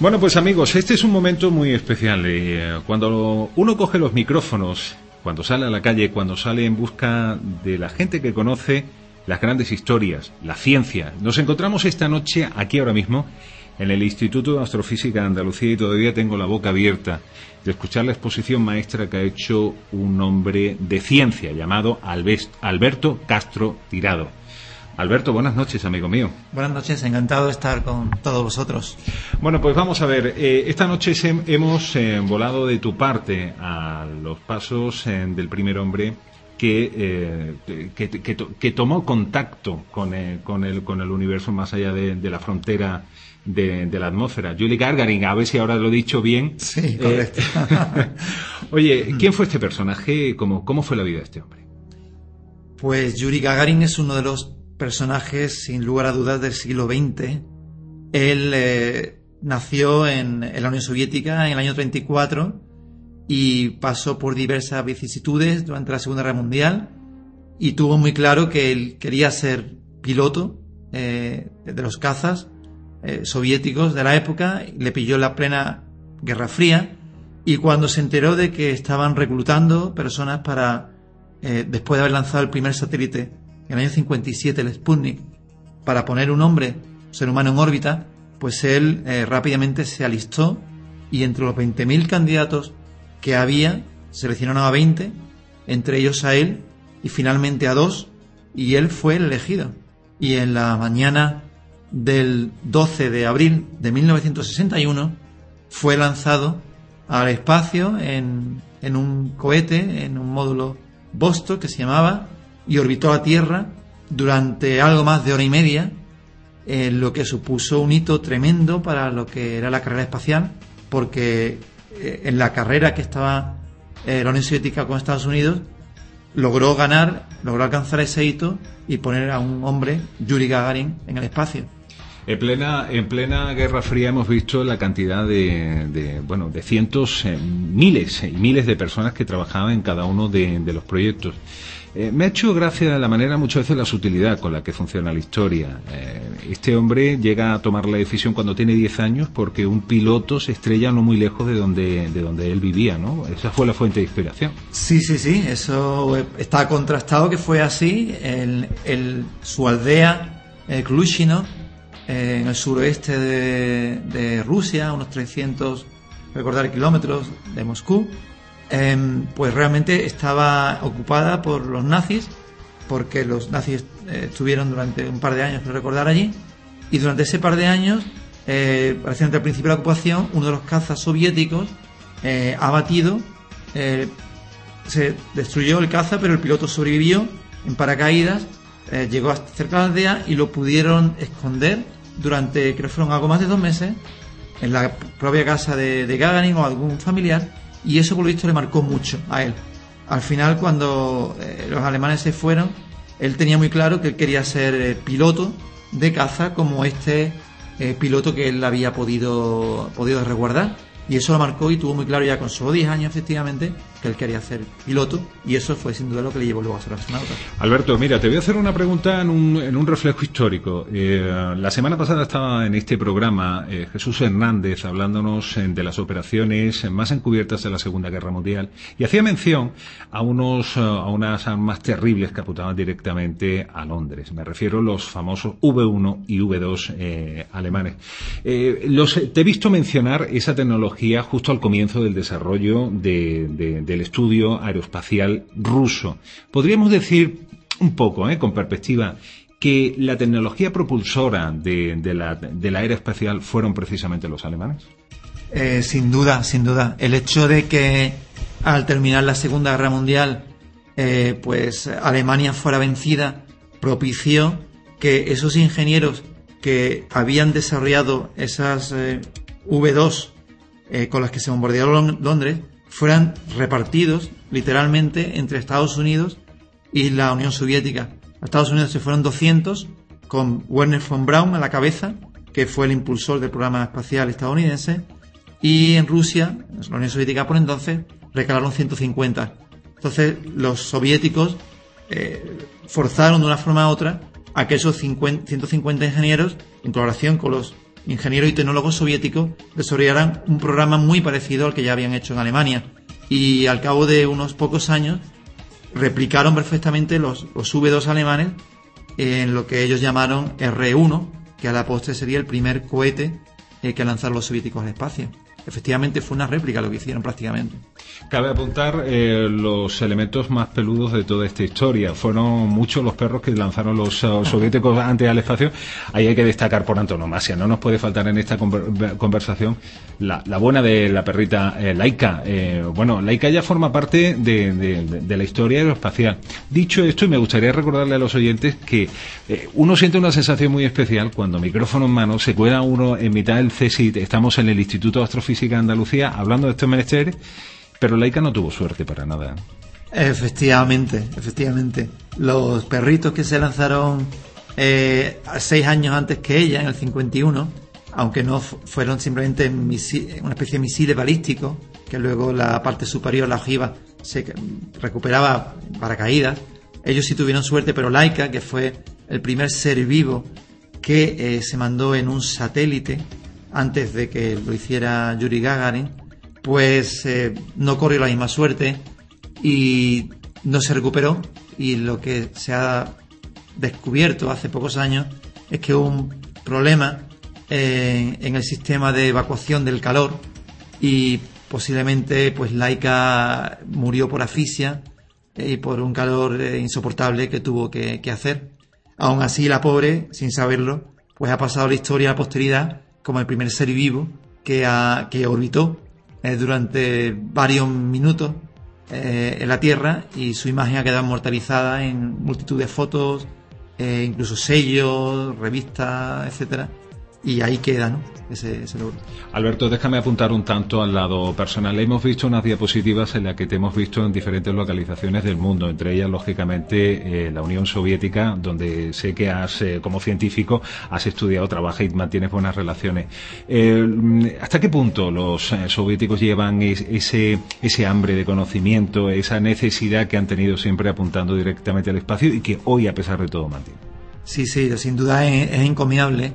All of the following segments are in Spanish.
Bueno, pues amigos, este es un momento muy especial. Eh, cuando uno coge los micrófonos, cuando sale a la calle, cuando sale en busca de la gente que conoce las grandes historias, la ciencia, nos encontramos esta noche aquí ahora mismo en el Instituto de Astrofísica de Andalucía y todavía tengo la boca abierta de escuchar la exposición maestra que ha hecho un hombre de ciencia llamado Alberto Castro Tirado. Alberto, buenas noches, amigo mío. Buenas noches, encantado de estar con todos vosotros. Bueno, pues vamos a ver, eh, esta noche hemos eh, volado de tu parte a los pasos eh, del primer hombre que, que, tomó contacto con, con, el, con el universo más allá de, la frontera de, la atmósfera. Julie Gagarin, a ver si ahora lo he dicho bien. Sí, correcto. Oye, ¿quién fue este personaje? ¿Cómo, ¿Cómo fue la vida de este hombre? Pues Yuri Gagarin es uno de los personajes, sin lugar a dudas, del siglo XX. Él eh, nació en, la Unión Soviética en el año 34 y pasó por diversas vicisitudes durante la Segunda Guerra Mundial y tuvo muy claro que él quería ser piloto eh, de los cazas eh, soviéticos de la época, le pilló la plena Guerra Fría y cuando se enteró de que estaban reclutando personas para, después de haber lanzado el primer satélite en el año 57 el Sputnik para poner un hombre, ser humano en órbita, pues él eh, rápidamente se alistó y entre los 20.000 candidatos que había, seleccionaron a 20, entre ellos a él y finalmente a dos, y él fue el elegido. Y en la mañana del 12 de abril de 1961 fue lanzado al espacio en, en un cohete, en un módulo Vostok que se llamaba y orbitó la Tierra durante algo más de hora y media, lo que supuso un hito tremendo para lo que era la carrera espacial, porque eh, en la carrera que estaba eh, la Unión Soviética con Estados Unidos, logró ganar, logró alcanzar ese hito y poner a un hombre, Yuri Gagarin, en el espacio. En plena, en plena Guerra Fría hemos visto la cantidad de, bueno, de cientos, eh, miles y miles de personas que trabajaban en cada uno de los proyectos. Eh, me ha hecho gracia la manera, muchas veces, la sutilidad con la que funciona la historia. Eh, este hombre llega a tomar la decisión cuando tiene 10 años porque un piloto se estrella no muy lejos de donde, de donde él vivía, ¿no? Esa fue la fuente de inspiración. Sí, sí, sí, eso está contrastado que fue así. El, su aldea, el Klushino, en el suroeste de, de Rusia, unos 300, recordar, kilómetros de Moscú, Em, pues realmente estaba ocupada por los nazis, porque los nazis eh, estuvieron durante un par de años, no recordar allí, y durante ese par de años, eh, al principio de la ocupación, uno de los cazas soviéticos eh, ha batido, eh, se destruyó el caza, pero el piloto sobrevivió en paracaídas, llegó hasta cerca de la aldea y lo pudieron esconder durante, creo que fueron algo más de dos meses, en la propia casa de, de Gagarin o algún familiar, y eso por lo visto le marcó mucho a él. Al final, cuando eh, los alemanes se fueron, él tenía muy claro que él quería ser eh, piloto de caza como este eh, piloto que él había podido, podido resguardar. Y eso lo marcó y tuvo muy claro ya con solo 10 años, efectivamente, que él quería ser piloto. Y eso fue sin duda lo que le llevó luego a ser astronauta. Alberto, mira, te voy a hacer una pregunta en un, en un reflejo histórico. Eh, la semana pasada estaba en este programa eh, Jesús Hernández hablándonos eh, de las operaciones más encubiertas de la Segunda Guerra Mundial y hacía mención a, unos, a unas armas terribles que apuntaban directamente a Londres. Me refiero a los famosos V1 y V2 alemanes. los, te he visto mencionar esa tecnología justo al comienzo del desarrollo del estudio aeroespacial ruso. Podríamos decir un poco, ¿eh? con perspectiva, que la tecnología propulsora de, la, de la aeroespacial fueron precisamente los alemanes. Eh, sin duda, sin duda. El hecho de que al terminar la Segunda Guerra Mundial eh, pues Alemania fuera vencida, propició que esos ingenieros que habían desarrollado esas eh, V2 eh, con las que se bombardearon Londres fueran repartidos literalmente entre Estados Unidos y la Unión Soviética. A Estados Unidos se fueron 200 con Werner von Braun a la cabeza, que fue el impulsor del programa espacial estadounidense, y en Rusia, la Unión Soviética por entonces, recalaron 150. Entonces los soviéticos eh, forzaron de una forma u otra a que esos 150 ingenieros, en colaboración con los ingenieros y tecnólogos soviéticos, desarrollaran un programa muy parecido al que ya habían hecho en Alemania. Y al cabo de unos pocos años, replicaron perfectamente los, los V2 alemanes en lo que ellos llamaron R1, que a la postre sería el primer cohete eh, que lanzaron los soviéticos al espacio efectivamente fue una réplica lo que hicieron prácticamente. Cabe apuntar eh, los elementos más peludos de toda esta historia. Fueron muchos los perros que lanzaron los uh, soviéticos antes al espacio. Ahí hay que destacar por antonomasia. No nos puede faltar en esta conversación la, buena de la perrita eh, Laika. Eh, bueno, Laika ya forma parte de, la historia aeroespacial. Dicho esto, y me gustaría recordarle a los oyentes que uno siente una sensación muy especial cuando micrófono en mano se cuela uno en mitad del CSIT. Estamos en el Instituto de Astrofísica Física de Andalucía hablando de estos menesteres, pero Laika no tuvo suerte para nada. Efectivamente, efectivamente. Los perritos que se lanzaron eh, seis años antes que ella, en el 51, aunque no fueron simplemente una especie de misiles balísticos, que luego la parte superior, la ojiva, se recuperaba para caídas. Ellos sí tuvieron suerte, pero Laika, que fue el primer ser vivo que eh, se mandó en un satélite, antes de que lo hiciera Yuri Gagarin, pues eh, no corrió la misma suerte y no se recuperó. Y lo que se ha descubierto hace pocos años es que hubo un problema eh, en el sistema de evacuación del calor y posiblemente pues Laika murió por asfixia y por un calor eh, insoportable que tuvo que, que hacer. Aún así la pobre, sin saberlo, pues ha pasado la historia a la posteridad como el primer ser vivo que, que orbitó eh, durante varios minutos eh, en la Tierra y su imagen ha quedado inmortalizada en multitud de fotos, eh, incluso sellos, revistas, etcétera y ahí queda ¿no? ese, logro. Alberto, déjame apuntar un tanto al lado personal. Hemos visto unas diapositivas en las que te hemos visto en diferentes localizaciones del mundo, entre ellas, lógicamente, eh, la Unión Soviética, donde sé que has, eh, como científico, has estudiado, trabajas y mantienes buenas relaciones. Eh, ¿Hasta qué punto los soviéticos llevan ese, ese hambre de conocimiento, esa necesidad que han tenido siempre apuntando directamente al espacio y que hoy, a pesar de todo, mantienen? Sí, sí, sin duda es, es encomiable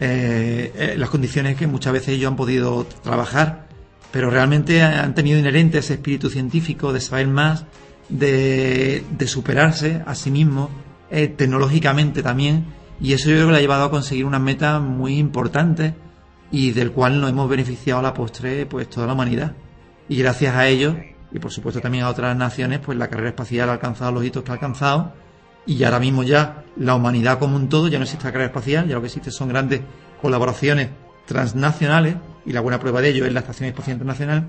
eh, eh, las condiciones que muchas veces ellos han podido trabajar, pero realmente han tenido inherente ese espíritu científico de saber más, de, superarse a sí mismos, eh, tecnológicamente también, y eso yo creo que le ha llevado a conseguir unas metas muy importantes y del cual nos hemos beneficiado a la postre pues toda la humanidad. Y gracias a ellos, y por supuesto también a otras naciones, pues la carrera espacial ha alcanzado los hitos que ha alcanzado y ahora mismo ya la humanidad como un todo ya no existe la carrera espacial, ya lo que existe son grandes colaboraciones transnacionales y la buena prueba de ello es la Estación Espacial Internacional.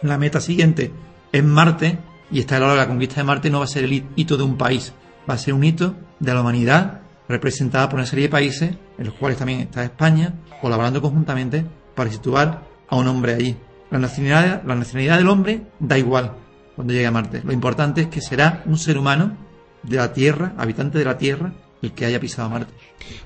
La meta siguiente es Marte y está claro que la conquista de Marte no va a ser el hito de un país, va a ser un hito de la humanidad representada por una serie de países, en los cuales también está España, colaborando conjuntamente para situar a un hombre allí. La nacionalidad, la nacionalidad del hombre da igual cuando llegue a Marte. Lo importante es que será un ser humano de la Tierra, habitante de la Tierra, el que haya pisado Marte.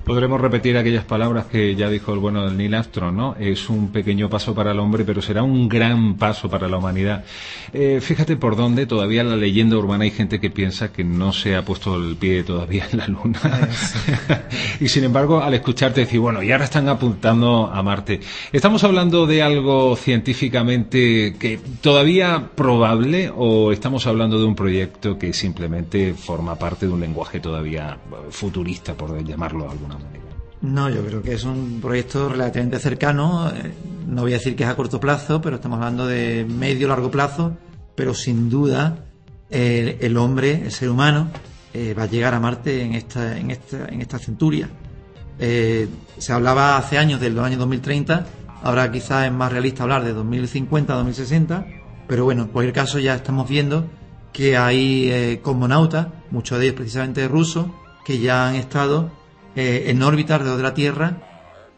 Podremos repetir aquellas palabras que ya dijo el bueno del Neil Armstrong, ¿no? Es un pequeño paso para el hombre, pero será un gran paso para la humanidad. Eh, fíjate por dónde todavía la leyenda urbana hay gente que piensa que no se ha puesto el pie todavía en la Luna. y sin embargo, al escucharte decir, bueno, y ahora están apuntando a Marte. ¿Estamos hablando de algo científicamente que todavía probable o estamos hablando de un proyecto que simplemente forma parte de un lenguaje todavía futurista, por llamarlo de alguna manera. No, yo creo que es un proyecto relativamente cercano. Eh, no voy a decir que es a corto plazo, pero estamos hablando de medio largo plazo. Pero sin duda, el, hombre, el ser humano, eh, va a llegar a Marte en esta, en esta, en esta centuria. Eh, se hablaba hace años del año 2030, ahora quizás es más realista hablar de 2050, 2060, pero bueno, en cualquier caso ya estamos viendo que hay eh, cosmonautas, muchos de ellos precisamente rusos, que ya han estado eh, en órbita alrededor de la Tierra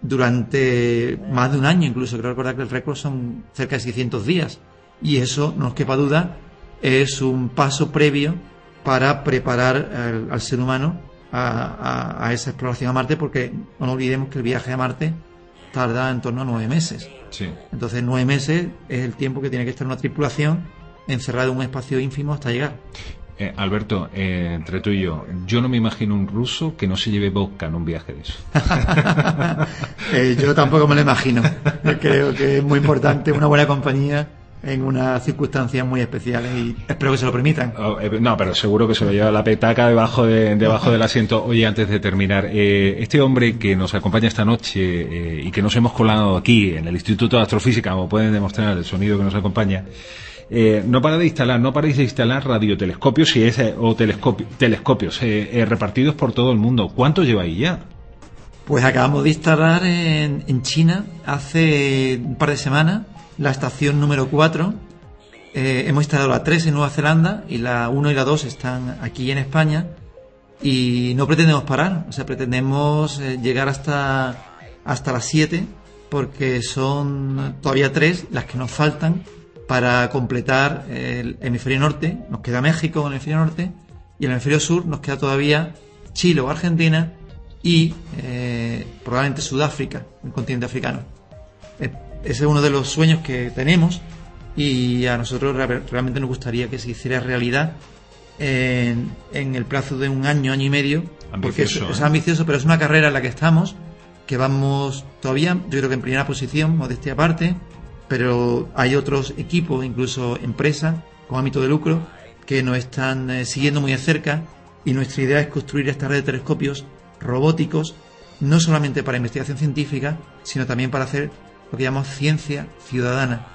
durante más de un año, incluso creo recordar que el récord son cerca de 600 días. Y eso, no nos quepa duda, es un paso previo para preparar al, ser humano a, esa exploración a Marte, porque no olvidemos que el viaje a Marte tarda en torno a nueve meses. Entonces, nueve meses es el tiempo que tiene que estar una tripulación encerrada en un espacio ínfimo hasta llegar. Eh, Alberto, eh, entre tú y yo, yo no me imagino un ruso que no se lleve vodka en un viaje de eso. Eh, yo tampoco me lo imagino. creo que es muy importante una buena compañía en unas circunstancias muy especiales y espero que se lo permitan. Oh, no, pero seguro que se lo lleva la petaca debajo, de, debajo del asiento. Oye, antes de terminar, este hombre que nos acompaña esta noche y que nos hemos colado aquí en el Instituto de Astrofísica, como pueden demostrar el sonido que nos acompaña, eh, no para de instalar, no paráis de instalar radiotelescopios y ese, o telescopios eh, eh, repartidos por todo el mundo. ¿Cuánto lleváis ya? Pues acabamos de instalar en, China hace un par de semanas la estación número 4. hemos instalado la 3 en Nueva Zelanda y la 1 y la 2 están aquí en España. Y no pretendemos parar, o sea, pretendemos llegar hasta, hasta las 7 porque son todavía tres las que nos faltan para completar el hemisferio norte. Nos queda México en el hemisferio norte y en el hemisferio sur nos queda todavía Chile o Argentina y eh, probablemente Sudáfrica, el continente africano. Ese es uno de los sueños que tenemos y a nosotros realmente nos gustaría que se hiciera realidad en, el plazo de un año, año y medio. porque es, es, ¿eh? ambicioso, pero es una carrera en la que estamos, que vamos todavía, yo creo que en primera posición, modestia aparte, pero hay otros equipos, incluso empresas con ámbito de lucro, que nos están eh, siguiendo muy de cerca y nuestra idea es construir esta red de telescopios robóticos, no solamente para investigación científica, sino también para hacer lo que llamamos ciencia ciudadana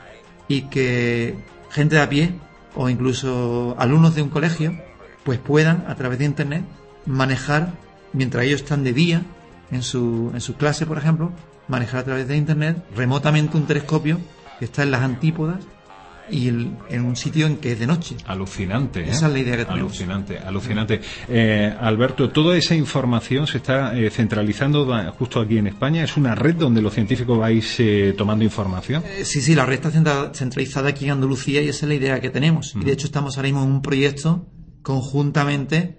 y que gente de a pie o incluso alumnos de un colegio pues puedan a través de internet manejar mientras ellos están de día en su, en su clase por ejemplo manejar a través de internet remotamente un telescopio que está en las antípodas y en un sitio en que es de noche. Alucinante. ¿eh? Esa es la idea que tenemos. Alucinante, alucinante. Eh, Alberto, toda esa información se está eh, centralizando justo aquí en España. ¿Es una red donde los científicos vais tomando información? sí, sí, la red está centralizada aquí en Andalucía y esa es la idea que tenemos. Y de hecho estamos ahora mismo en un proyecto conjuntamente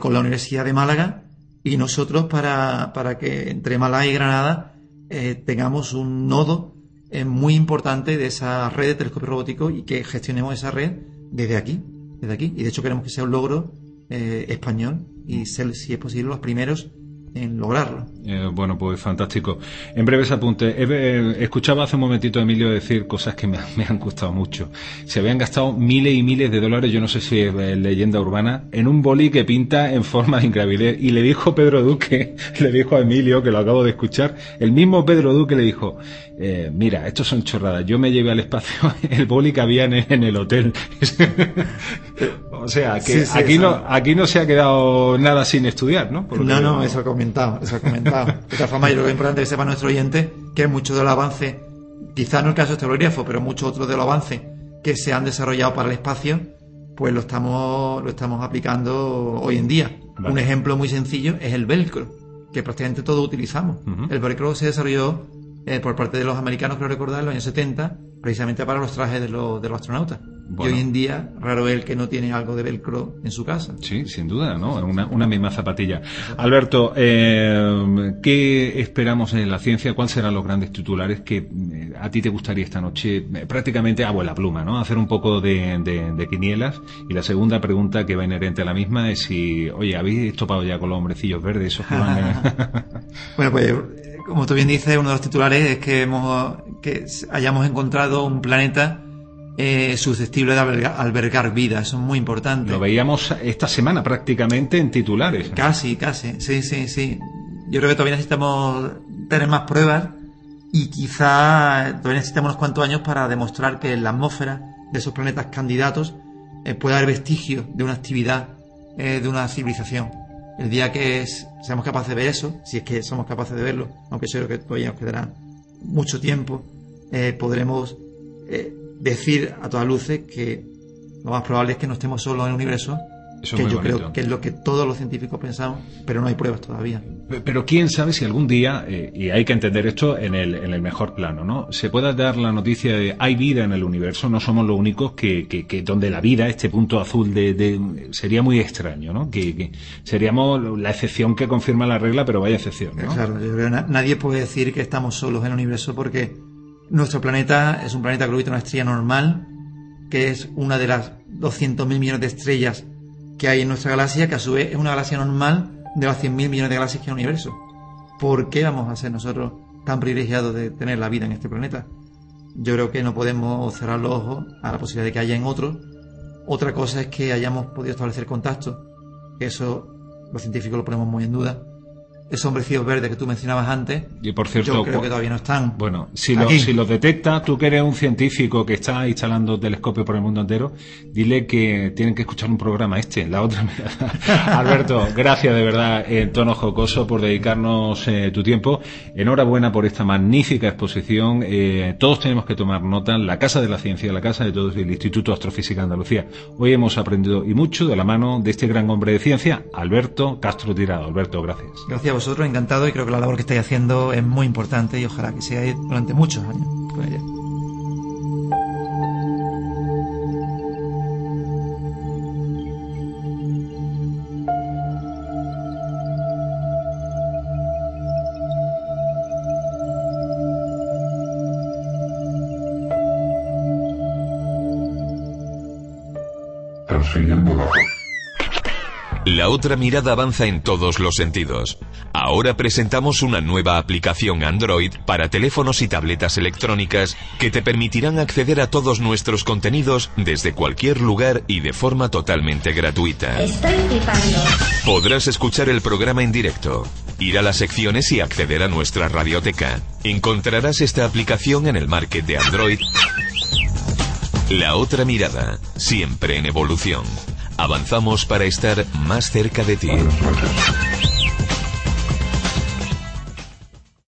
con la Universidad de Málaga y nosotros para, para que entre Málaga y Granada tengamos un nodo muy importante de esa red de telescopio robótico y que gestionemos esa red desde aquí, desde aquí. Y de hecho queremos que sea un logro eh, español y ser, si es posible, los primeros en lograrlo. Eh, bueno, pues fantástico. En breves apuntes, escuchaba hace un momentito a Emilio decir cosas que me, han gustado mucho. Se habían gastado miles y miles de dólares, yo no sé si es leyenda urbana, en un boli que pinta en forma de ingravidez. Y le dijo Pedro Duque, le dijo a Emilio, que lo acabo de escuchar, el mismo Pedro Duque le dijo, eh, mira, estos son chorradas, yo me llevé al espacio el boli que había en, el hotel. o sea, que aquí, no, aquí no se ha quedado nada sin estudiar, ¿no? no, no, eso comentado, eso comentado. De todas formas, yo creo que es importante que sepa nuestro oyente que mucho del avance, quizá no el caso de este pero muchos otros de los avances que se han desarrollado para el espacio, pues lo estamos, lo estamos aplicando hoy en día. Un ejemplo muy sencillo es el velcro, que prácticamente todos utilizamos. El velcro se desarrolló eh, por parte de los americanos, creo recordar, en los años 70, precisamente para los trajes de, los, de los astronautas. Y hoy en día, raro el que no tiene algo de velcro en su casa. Sí, sin duda, ¿no? Una, una misma zapatilla. Alberto, eh, ¿qué esperamos en la ciencia? ¿Cuáles serán los grandes titulares que eh, a ti te gustaría esta noche? Eh, prácticamente a la pluma, ¿no? Hacer un poco de, de, quinielas. Y la segunda pregunta que va inherente a la misma es si, oye, ¿habéis topado ya con los hombrecillos verdes? Esos que bueno, pues como tú bien dices, uno de los titulares es que, hemos, que hayamos encontrado un planeta eh, susceptible de albergar, vida. Eso es muy importante. Lo veíamos esta semana prácticamente en titulares. Casi, casi. Sí, sí, sí. Yo creo que todavía necesitamos tener más pruebas y quizá todavía necesitamos unos cuantos años para demostrar que en la atmósfera de esos planetas candidatos eh, puede haber vestigios de una actividad eh, de una civilización. El día que seamos capaces de ver eso, si es que somos capaces de verlo, aunque yo creo que todavía nos quedará mucho tiempo, eh, podremos eh, decir a todas luces que lo más probable es que no estemos solos en el universo, que yo creo que es lo que todos los científicos pensamos, pero no hay pruebas todavía. Pero quién sabe si algún día, eh, y hay que entender esto en el, en el mejor plano, ¿no? Se pueda dar la noticia de hay vida en el universo, no somos los únicos que, que, donde la vida, este punto azul de, sería muy extraño, ¿no? Que, seríamos la excepción que confirma la regla, pero vaya excepción, ¿no? Claro, yo creo que nadie puede decir que estamos solos en el universo porque nuestro planeta es un planeta que orbita una estrella normal, que es una de las 200.000 millones de estrellas que hay en nuestra galaxia, que a su vez es una galaxia normal de las 100.000 millones de galaxias que hay en el universo. ¿Por qué vamos a ser nosotros tan privilegiados de tener la vida en este planeta? Yo creo que no podemos cerrar los ojos a la posibilidad de que haya en otro. Otra cosa es que hayamos podido establecer contacto, eso los científicos lo ponemos muy en duda esos hombrecitos verdes que tú mencionabas antes, y por cierto, yo creo que todavía no están. Bueno, si los si lo detectas, tú que eres un científico que está instalando telescopios por el mundo entero, dile que tienen que escuchar un programa este, la otra Alberto, gracias de verdad en tono jocoso por dedicarnos eh, tu tiempo. Enhorabuena por esta magnífica exposición. Eh, todos tenemos que tomar nota. La Casa de la Ciencia, la Casa de Todos del Instituto Astrofísica Andalucía. Hoy hemos aprendido y mucho de la mano de este gran hombre de ciencia, Alberto Castro Tirado. Alberto, gracias. Gracias vosotros, encantado y creo que la labor que estáis haciendo es muy importante y ojalá que sea durante muchos años La otra mirada avanza en todos los sentidos. Ahora presentamos una nueva aplicación Android para teléfonos y tabletas electrónicas que te permitirán acceder a todos nuestros contenidos desde cualquier lugar y de forma totalmente gratuita. Estoy Podrás escuchar el programa en directo, ir a las secciones y acceder a nuestra radioteca. Encontrarás esta aplicación en el market de Android. La otra mirada, siempre en evolución. Avanzamos para estar más cerca de ti.